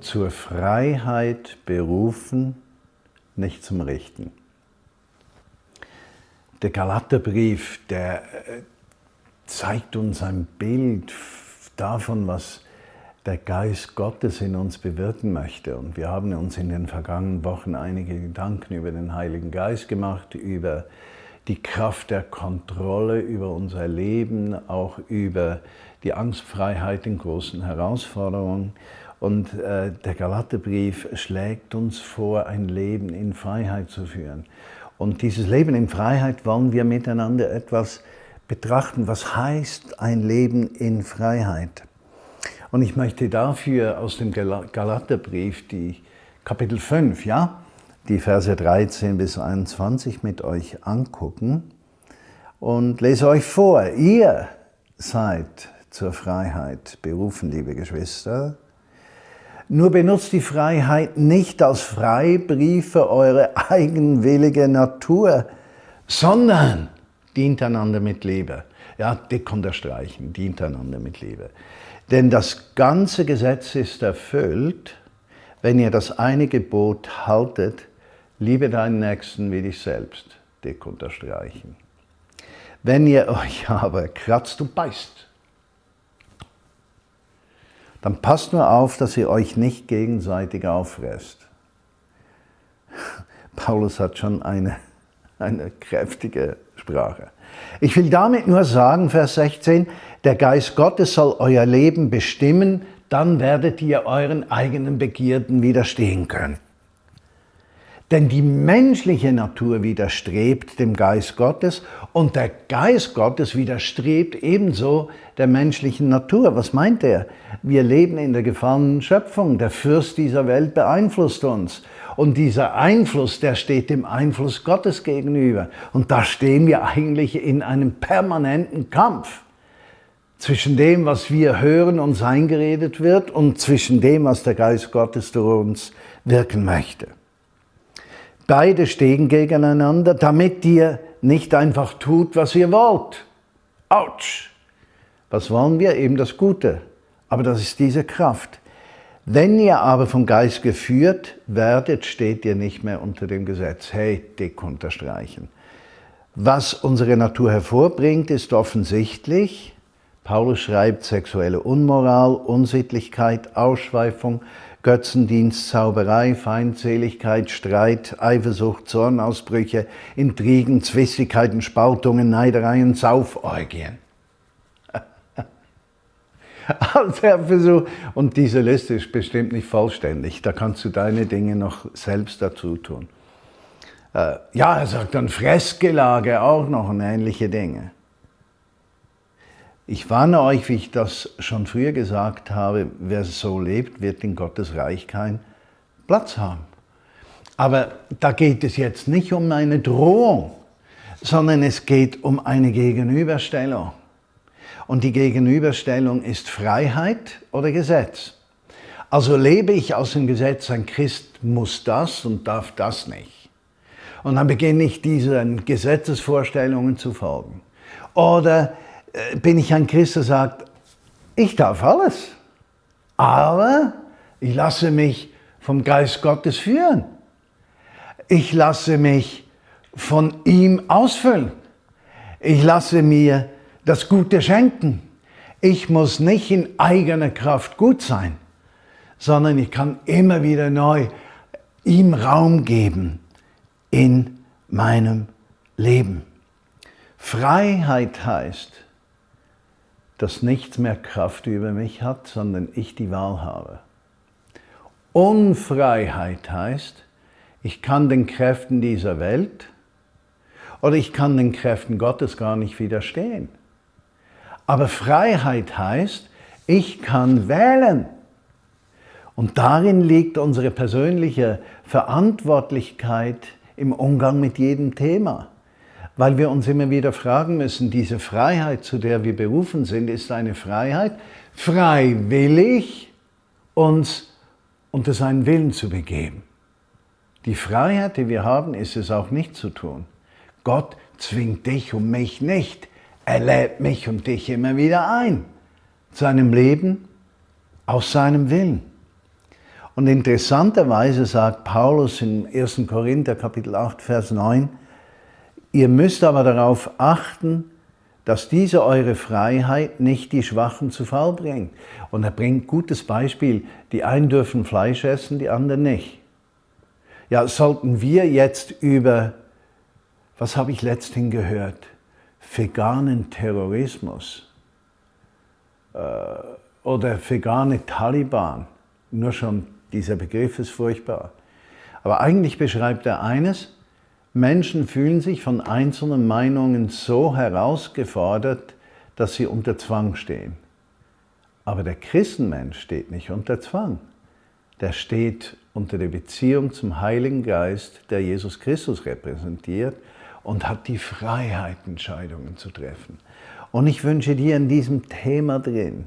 zur Freiheit berufen, nicht zum Richten. Der Galaterbrief, der äh, zeigt uns ein Bild davon, was der Geist Gottes in uns bewirken möchte. Und wir haben uns in den vergangenen Wochen einige Gedanken über den Heiligen Geist gemacht, über die Kraft der Kontrolle über unser Leben, auch über die Angstfreiheit in großen Herausforderungen. Und äh, der Galaterbrief schlägt uns vor, ein Leben in Freiheit zu führen. Und dieses Leben in Freiheit wollen wir miteinander etwas betrachten. Was heißt ein Leben in Freiheit? Und ich möchte dafür aus dem Galaterbrief die Kapitel 5, ja, die Verse 13 bis 21 mit euch angucken und lese euch vor. Ihr seid zur Freiheit berufen, liebe Geschwister. Nur benutzt die Freiheit nicht als Freibrief für eure eigenwillige Natur, sondern dient einander mit Liebe. Ja, dick unterstreichen, dient einander mit Liebe. Denn das ganze Gesetz ist erfüllt, wenn ihr das eine Gebot haltet, liebe deinen Nächsten wie dich selbst, dick unterstreichen. Wenn ihr euch aber kratzt und beißt, dann passt nur auf, dass ihr euch nicht gegenseitig auffresst. Paulus hat schon eine, eine kräftige Sprache. Ich will damit nur sagen, Vers 16, der Geist Gottes soll euer Leben bestimmen, dann werdet ihr euren eigenen Begierden widerstehen können. Denn die menschliche Natur widerstrebt dem Geist Gottes und der Geist Gottes widerstrebt ebenso der menschlichen Natur. Was meint er? Wir leben in der gefallenen Schöpfung. Der Fürst dieser Welt beeinflusst uns. Und dieser Einfluss, der steht dem Einfluss Gottes gegenüber. Und da stehen wir eigentlich in einem permanenten Kampf zwischen dem, was wir hören, uns eingeredet wird, und zwischen dem, was der Geist Gottes durch uns wirken möchte. Beide stehen gegeneinander, damit ihr nicht einfach tut, was ihr wollt. Autsch! Was wollen wir? Eben das Gute. Aber das ist diese Kraft. Wenn ihr aber vom Geist geführt werdet, steht ihr nicht mehr unter dem Gesetz. Hey, dick unterstreichen. Was unsere Natur hervorbringt, ist offensichtlich. Paulus schreibt sexuelle Unmoral, Unsittlichkeit, Ausschweifung, Götzendienst, Zauberei, Feindseligkeit, Streit, Eifersucht, Zornausbrüche, Intrigen, Zwistigkeiten, Spaltungen, Neidereien, Sauforgien. Als versucht, und diese Liste ist bestimmt nicht vollständig, da kannst du deine Dinge noch selbst dazu tun. Äh, ja, er sagt dann Fressgelage auch noch und ähnliche Dinge. Ich warne euch, wie ich das schon früher gesagt habe, wer so lebt, wird in Gottes Reich keinen Platz haben. Aber da geht es jetzt nicht um eine Drohung, sondern es geht um eine Gegenüberstellung. Und die Gegenüberstellung ist Freiheit oder Gesetz. Also lebe ich aus dem Gesetz, ein Christ muss das und darf das nicht. Und dann beginne ich diesen Gesetzesvorstellungen zu folgen. Oder bin ich ein Christ, der sagt, ich darf alles, aber ich lasse mich vom Geist Gottes führen. Ich lasse mich von ihm ausfüllen. Ich lasse mir das Gute schenken. Ich muss nicht in eigener Kraft gut sein, sondern ich kann immer wieder neu ihm Raum geben in meinem Leben. Freiheit heißt, dass nichts mehr Kraft über mich hat, sondern ich die Wahl habe. Unfreiheit heißt, ich kann den Kräften dieser Welt oder ich kann den Kräften Gottes gar nicht widerstehen. Aber Freiheit heißt, ich kann wählen. Und darin liegt unsere persönliche Verantwortlichkeit im Umgang mit jedem Thema weil wir uns immer wieder fragen müssen, diese Freiheit, zu der wir berufen sind, ist eine Freiheit, freiwillig uns unter seinen Willen zu begeben. Die Freiheit, die wir haben, ist es auch nicht zu tun. Gott zwingt dich und mich nicht. Er lädt mich und dich immer wieder ein zu einem Leben aus seinem Willen. Und interessanterweise sagt Paulus in 1. Korinther Kapitel 8, Vers 9, ihr müsst aber darauf achten, dass diese eure Freiheit nicht die Schwachen zu Fall bringt. Und er bringt gutes Beispiel, die einen dürfen Fleisch essen, die anderen nicht. Ja, sollten wir jetzt über, was habe ich letzthin gehört, veganen Terrorismus äh, oder vegane Taliban, nur schon dieser Begriff ist furchtbar. Aber eigentlich beschreibt er eines, Menschen fühlen sich von einzelnen Meinungen so herausgefordert, dass sie unter Zwang stehen. Aber der Christenmensch steht nicht unter Zwang. Der steht unter der Beziehung zum Heiligen Geist, der Jesus Christus repräsentiert und hat die Freiheit, Entscheidungen zu treffen. Und ich wünsche dir in diesem Thema drin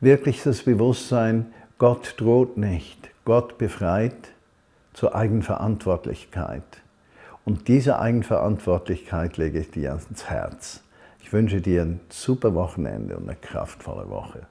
wirklich das Bewusstsein, Gott droht nicht, Gott befreit zur Eigenverantwortlichkeit. Und diese Eigenverantwortlichkeit lege ich dir ans Herz. Ich wünsche dir ein super Wochenende und eine kraftvolle Woche.